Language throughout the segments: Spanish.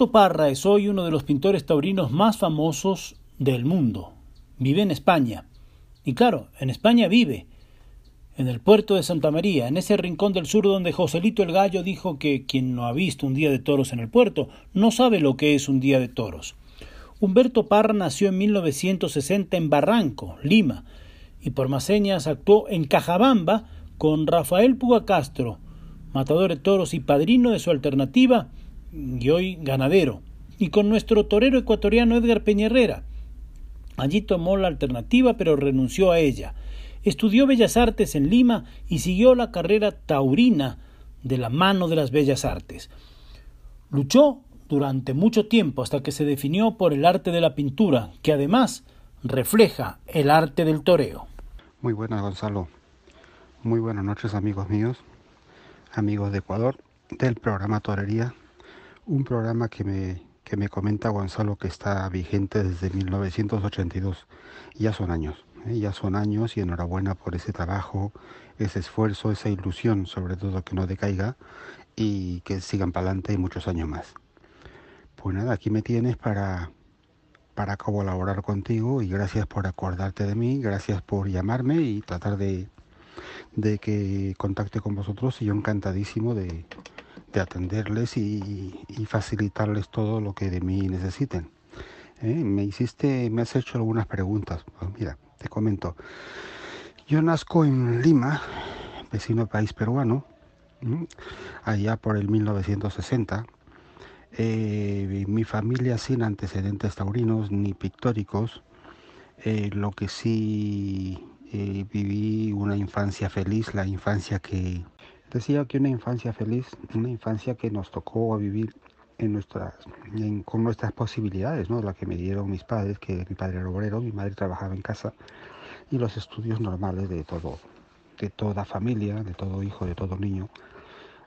Humberto Parra es hoy uno de los pintores taurinos más famosos del mundo. Vive en España. Y claro, en España vive. En el puerto de Santa María, en ese rincón del sur donde Joselito el Gallo dijo que quien no ha visto un día de toros en el puerto no sabe lo que es un día de toros. Humberto Parra nació en 1960 en Barranco, Lima, y por más señas actuó en Cajabamba con Rafael Puga Castro, matador de toros y padrino de su alternativa, y hoy ganadero, y con nuestro torero ecuatoriano Edgar Peñerrera. Allí tomó la alternativa pero renunció a ella. Estudió Bellas Artes en Lima y siguió la carrera taurina de la mano de las Bellas Artes. Luchó durante mucho tiempo hasta que se definió por el arte de la pintura, que además refleja el arte del toreo. Muy buenas, Gonzalo. Muy buenas noches, amigos míos, amigos de Ecuador, del programa Torería un programa que me, que me comenta Gonzalo que está vigente desde 1982. Ya son años, ¿eh? ya son años y enhorabuena por ese trabajo, ese esfuerzo, esa ilusión, sobre todo que no decaiga y que sigan para adelante muchos años más. Pues nada, aquí me tienes para, para colaborar contigo y gracias por acordarte de mí, gracias por llamarme y tratar de, de que contacte con vosotros y yo encantadísimo de, de atenderles y, facilitarles todo lo que de mí necesiten. ¿Eh? Me hiciste, me has hecho algunas preguntas. Pues mira, te comento. Yo nazco en Lima, vecino país peruano, allá por el 1960. Eh, mi familia sin antecedentes taurinos ni pictóricos. Eh, lo que sí viví una infancia feliz, la infancia que, Decía que una infancia feliz, una infancia que nos tocó vivir con nuestras posibilidades. La que me dieron mis padres, que mi padre era obrero, mi madre trabajaba en casa, y los estudios normales de todo, de toda familia, de todo hijo, de todo niño.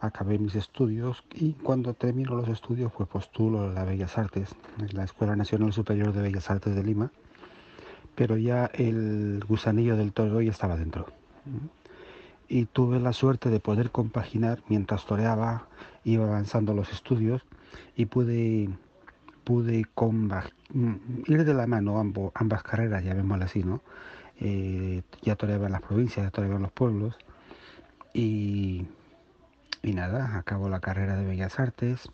Acabé mis estudios y cuando termino los estudios, pues postulo a las Bellas Artes, en la Escuela Nacional Superior de Bellas Artes de Lima, pero ya el gusanillo del toro ya estaba dentro y tuve la suerte de poder compaginar mientras toreaba, iba avanzando los estudios y pude, pude mm, ir de la mano ambas carreras, llamémoslo así, ¿no? Eh, ya toreaba en las provincias, ya toreaba en los pueblos y, y nada, acabo la carrera de Bellas Artes.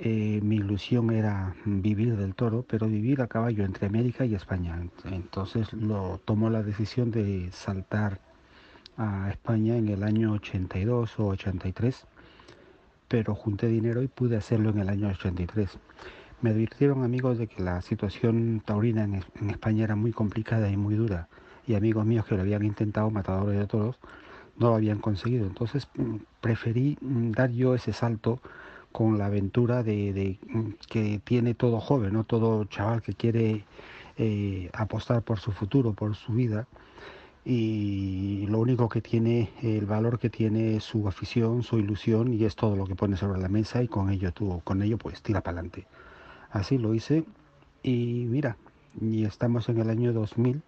Eh, mi ilusión era vivir del toro, pero vivir a caballo entre América y España. Entonces lo tomó la decisión de saltar a España en el año 82 o 83, pero junté dinero y pude hacerlo en el año 83. Me advirtieron amigos de que la situación taurina en, España era muy complicada y muy dura, y amigos míos que lo habían intentado, matadores de toros, no lo habían conseguido. Entonces mm, preferí mm, dar yo ese salto con la aventura de, mm, que tiene todo joven, ¿no? todo chaval que quiere eh, apostar por su futuro, por su vida, y lo único que tiene, el valor que tiene es su afición, su ilusión y es todo lo que pone sobre la mesa y con ello tú, con ello pues tira para adelante. Así lo hice y mira, y estamos en el año 2000,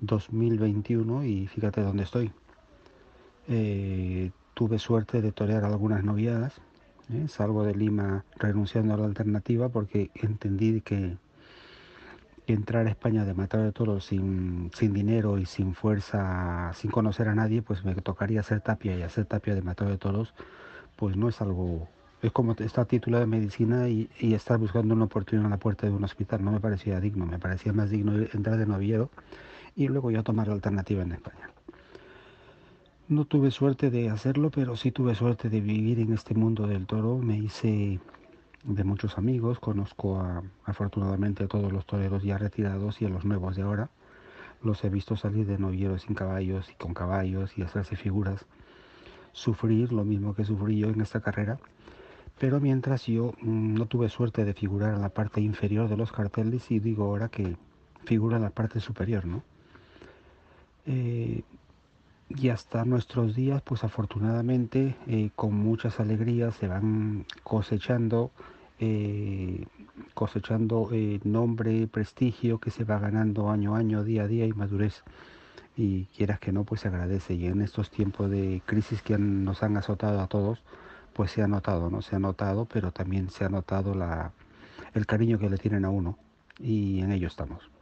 2021 y fíjate dónde estoy. Eh, tuve suerte de torear algunas noviadas, ¿eh? salgo de Lima renunciando a la alternativa porque entendí que entrar a España de matar de toros sin, sin dinero y sin fuerza, sin conocer a nadie, pues me tocaría hacer tapia y hacer tapia de matar de toros, pues no es algo, es como estar titulado de medicina y, y, estar buscando una oportunidad en la puerta de un hospital, no me parecía digno, me parecía más digno entrar de novillero y luego ya tomar la alternativa en España. No tuve suerte de hacerlo, pero sí tuve suerte de vivir en este mundo del toro. Me hice de muchos amigos, conozco a, afortunadamente a todos los toreros ya retirados y a los nuevos de ahora. Los he visto salir de novilleros sin caballos y con caballos y hacerse figuras, sufrir lo mismo que sufrí yo en esta carrera. Pero mientras yo mm, no tuve suerte de figurar en la parte inferior de los carteles y digo ahora que figura en la parte superior, ¿no? Eh, y hasta nuestros días, pues afortunadamente, eh, con muchas alegrías se van cosechando, eh, cosechando eh, nombre, prestigio que se va ganando año a año, día a día y madurez. Y quieras que no, pues se agradece. Y en estos tiempos de crisis que nos han azotado a todos, pues se ha notado, ¿no? Se ha notado, pero también se ha notado la, el cariño que le tienen a uno. Y en ello estamos.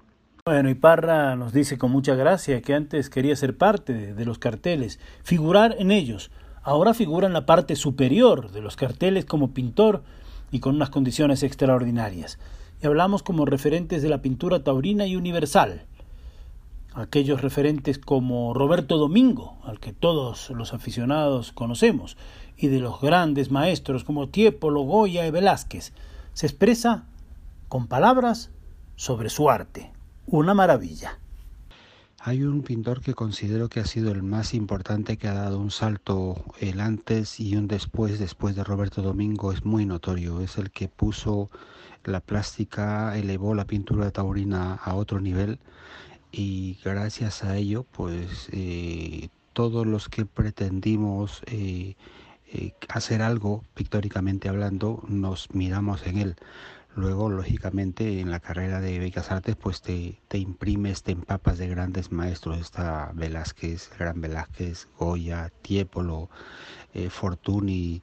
Bueno, y Parra nos dice con mucha gracia que antes quería ser parte de, los carteles, figurar en ellos. Ahora figura en la parte superior de los carteles como pintor y con unas condiciones extraordinarias. Y hablamos como referentes de la pintura taurina y universal. Aquellos referentes como Roberto Domingo, al que todos los aficionados conocemos, y de los grandes maestros como Tiepolo, Goya y Velázquez. Se expresa con palabras sobre su arte una maravilla. Hay un pintor que considero que ha sido el más importante, que ha dado un salto el antes y un después, después de Roberto Domingo, es muy notorio. Es el que puso la plástica, elevó la pintura taurina a otro nivel y gracias a ello, pues eh, todos los que pretendimos eh, eh, hacer algo pictóricamente hablando, nos miramos en él. Luego, lógicamente, en la carrera de Bellas Artes, pues te, te imprimes, te empapas de grandes maestros. Está Velázquez, Gran Velázquez, Goya, Tiepolo, eh, Fortuny,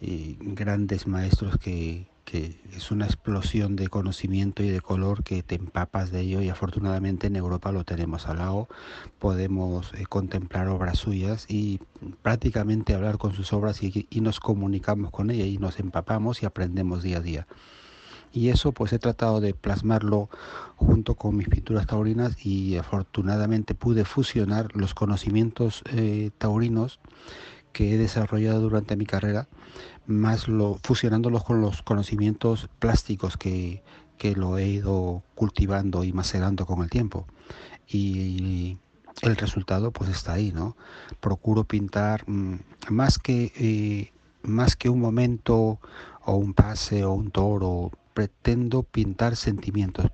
grandes maestros que, que es una explosión de conocimiento y de color que te empapas de ello. Y afortunadamente en Europa lo tenemos al lado, podemos eh, contemplar obras suyas y prácticamente hablar con sus obras y, y nos comunicamos con ella y nos empapamos y aprendemos día a día y eso pues he tratado de plasmarlo junto con mis pinturas taurinas y afortunadamente pude fusionar los conocimientos eh, taurinos que he desarrollado durante mi carrera más lo fusionándolos con los conocimientos plásticos que, que lo he ido cultivando y macerando con el tiempo. Y el resultado pues está ahí no procuro pintar mm, más que eh, más que un momento o un pase o un toro pretendo pintar sentimientos,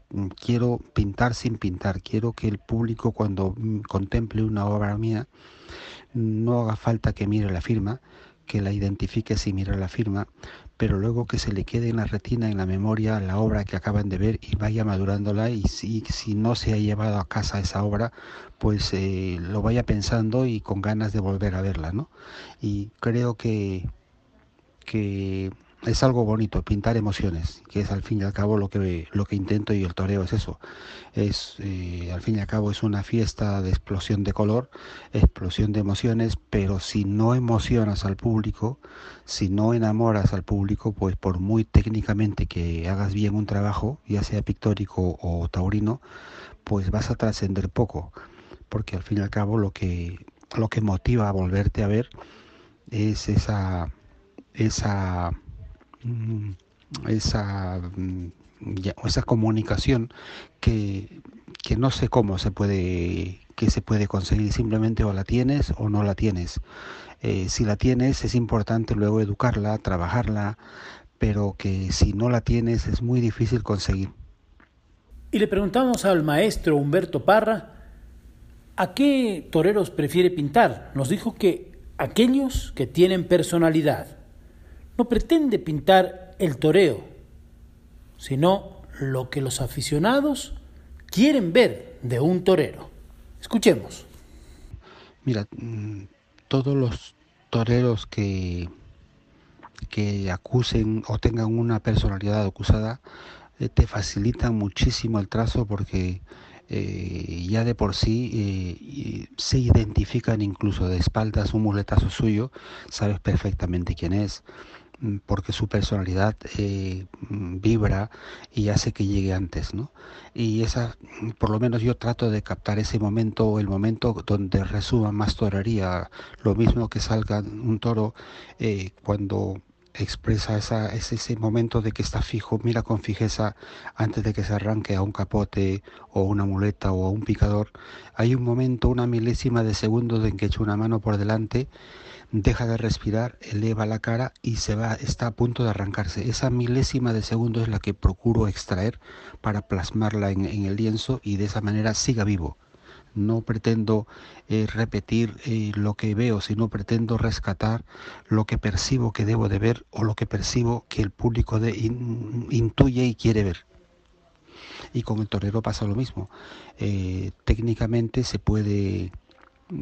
quiero pintar sin pintar, quiero que el público cuando contemple una obra mía no haga falta que mire la firma, que la identifique si mira la firma, pero luego que se le quede en la retina, en la memoria, la obra que acaban de ver y vaya madurándola y si, si no se ha llevado a casa esa obra, pues eh, lo vaya pensando y con ganas de volver a verla, ¿no? Y creo que, que es algo bonito, pintar emociones, que es al fin y al cabo lo que, lo que intento y el toreo es eso. Es, eh, al fin y al cabo es una fiesta de explosión de color, explosión de emociones, pero si no emocionas al público, si no enamoras al público, pues por muy técnicamente que hagas bien un trabajo, ya sea pictórico o taurino, pues vas a trascender poco, porque al fin y al cabo lo que, lo que motiva a volverte a ver es esa, esa esa, mm, esa comunicación que, que no sé cómo se puede que se puede conseguir simplemente o la tienes o no la tienes. Eh, si la tienes es importante luego educarla trabajarla pero que si no la tienes es muy difícil conseguir. Y le preguntamos al maestro Humberto Parra a qué toreros prefiere pintar nos dijo que aquellos que tienen personalidad no pretende pintar el toreo, sino lo que los aficionados quieren ver de un torero. Escuchemos. Mira, mm, todos los toreros que, que acusen o tengan una personalidad acusada eh, te facilitan muchísimo el trazo porque eh, ya de por sí eh, se identifican incluso de espaldas un muletazo suyo, sabes perfectamente quién es porque su personalidad eh, mm, vibra y hace que llegue antes, ¿no? Y esa, por lo menos yo trato de captar ese momento, el momento donde resuma más torería, lo mismo que salga un toro eh, cuando expresa esa, ese momento de que está fijo, mira con fijeza antes de que se arranque a un capote o una muleta o a un picador. Hay un momento, una milésima de segundos en que echa una mano por delante, deja de respirar, eleva la cara y se va, está a punto de arrancarse. Esa milésima de segundo es la que procuro extraer para plasmarla en el lienzo y de esa manera siga vivo no pretendo eh, repetir eh, lo que veo, sino pretendo rescatar lo que percibo que debo de ver o lo que percibo que el público de, intuye y quiere ver. Y con el torero pasa lo mismo. Eh, técnicamente se puede,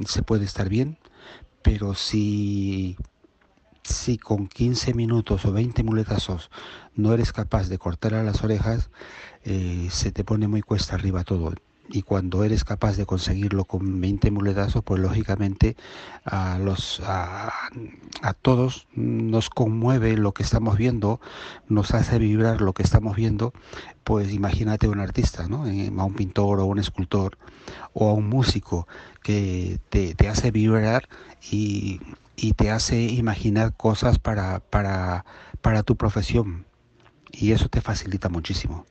se puede estar bien, pero si, si con 15 minutos o 20 muletazos no eres capaz de cortar a las orejas, se te pone muy cuesta arriba todo y cuando eres capaz de conseguirlo con 20 muletazos, pues lógicamente a, los, a, todos nos conmueve lo que estamos viendo, nos hace vibrar lo que estamos viendo, pues imagínate un artista, ¿no? Eh, a un pintor o un escultor o a un músico que te, te hace vibrar y, y, te hace imaginar cosas para, para, para tu profesión. Y eso te facilita muchísimo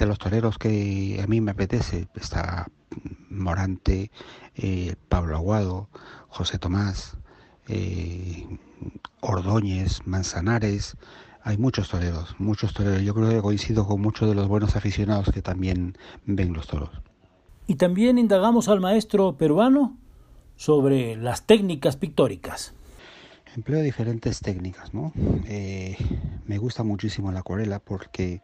de los toreros que a mí me apetece está Morante, eh, Pablo Aguado, José Tomás, eh, Ordóñez, Manzanares. Hay muchos toreros, muchos toreros. Yo creo que coincido con muchos de los buenos aficionados que también ven los toros. Y también indagamos al maestro peruano sobre las técnicas pictóricas. Empleo diferentes técnicas, ¿no? Eh, me gusta muchísimo la acuarela porque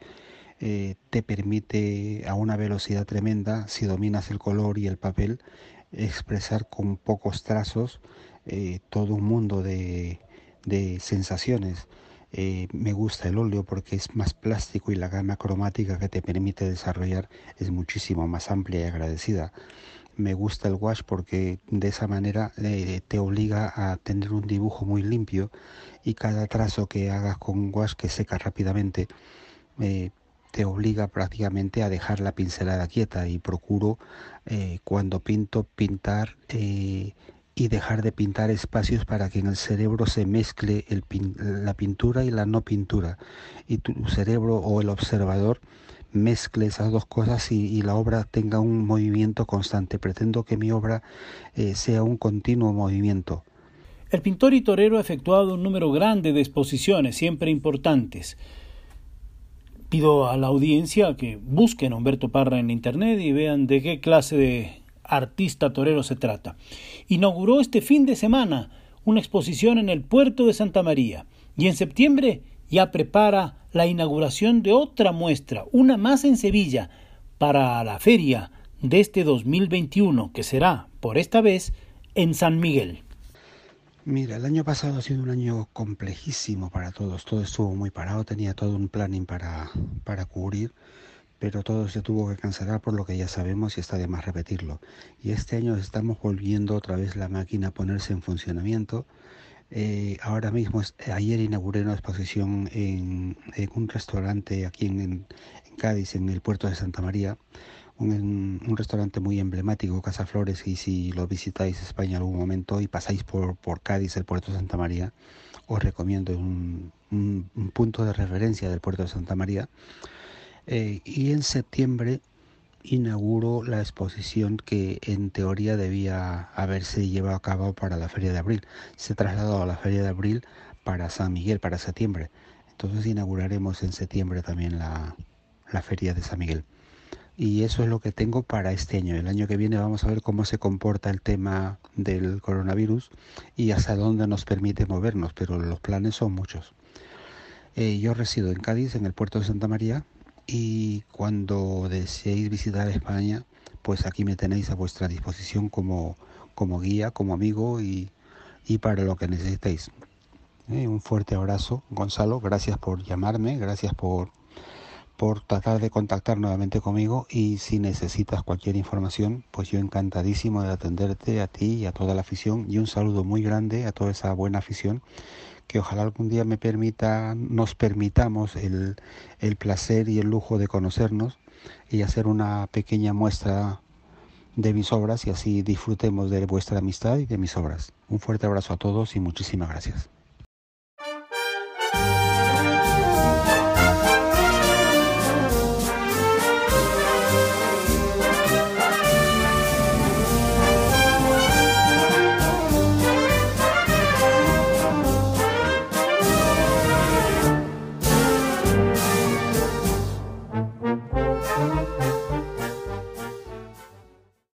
eh, te permite a una velocidad tremenda, si dominas el color y el papel, expresar con pocos trazos eh, todo un mundo de, sensaciones. Eh, me gusta el óleo porque es más plástico y la gama cromática que te permite desarrollar es muchísimo más amplia y agradecida. Me gusta el wash porque de esa manera te obliga a tener un dibujo muy limpio y cada trazo que hagas con wash que seca rápidamente te obliga prácticamente a dejar la pincelada quieta y procuro eh, cuando pinto pintar eh, y dejar de pintar espacios para que en el cerebro se mezcle la pintura y la no pintura y tu cerebro o el observador mezcle esas dos cosas y, la obra tenga un movimiento constante. Pretendo que mi obra eh, sea un continuo movimiento. El pintor y torero ha efectuado un número grande de exposiciones, siempre importantes. Pido a la audiencia que busquen a Humberto Parra en internet y vean de qué clase de artista torero se trata. Inauguró este fin de semana una exposición en el puerto de Santa María y en septiembre ya prepara la inauguración de otra muestra, una más en Sevilla, para la feria de este 2021, que será, por esta vez, en San Miguel. Mira, el año pasado ha sido un año complejísimo para todos. Todo estuvo muy parado, tenía todo un planning para, para cubrir, pero todo se tuvo que cancelar por lo que ya sabemos y está de más repetirlo. Y este año estamos volviendo otra vez la máquina a ponerse en funcionamiento. Eh, ahora mismo, ayer inauguré una exposición en, un restaurante aquí en, en Cádiz, en el puerto de Santa María un, restaurante muy emblemático, Casa Flores, y si lo visitáis España en algún momento y pasáis por, por Cádiz, el puerto de Santa María, os recomiendo un, un, punto de referencia del puerto de Santa María. Eh, y en septiembre inauguro la exposición que en teoría debía haberse llevado a cabo para la Feria de Abril. Se trasladó a la Feria de Abril para San Miguel, para septiembre. Entonces inauguraremos en septiembre también la, la Feria de San Miguel y eso es lo que tengo para este año. El año que viene vamos a ver cómo se comporta el tema del coronavirus y hasta dónde nos permite movernos, pero los planes son muchos. Eh, yo resido en Cádiz, en el puerto de Santa María, y cuando deseéis visitar España, pues aquí me tenéis a vuestra disposición como, como guía, como amigo y, y para lo que necesitéis. Eh, un fuerte abrazo, Gonzalo, gracias por llamarme, gracias por por tratar de contactar nuevamente conmigo y si necesitas cualquier información, pues yo encantadísimo de atenderte a ti y a toda la afición y un saludo muy grande a toda esa buena afición que ojalá algún día me permita, nos permitamos el, el placer y el lujo de conocernos y hacer una pequeña muestra de mis obras y así disfrutemos de vuestra amistad y de mis obras. Un fuerte abrazo a todos y muchísimas gracias.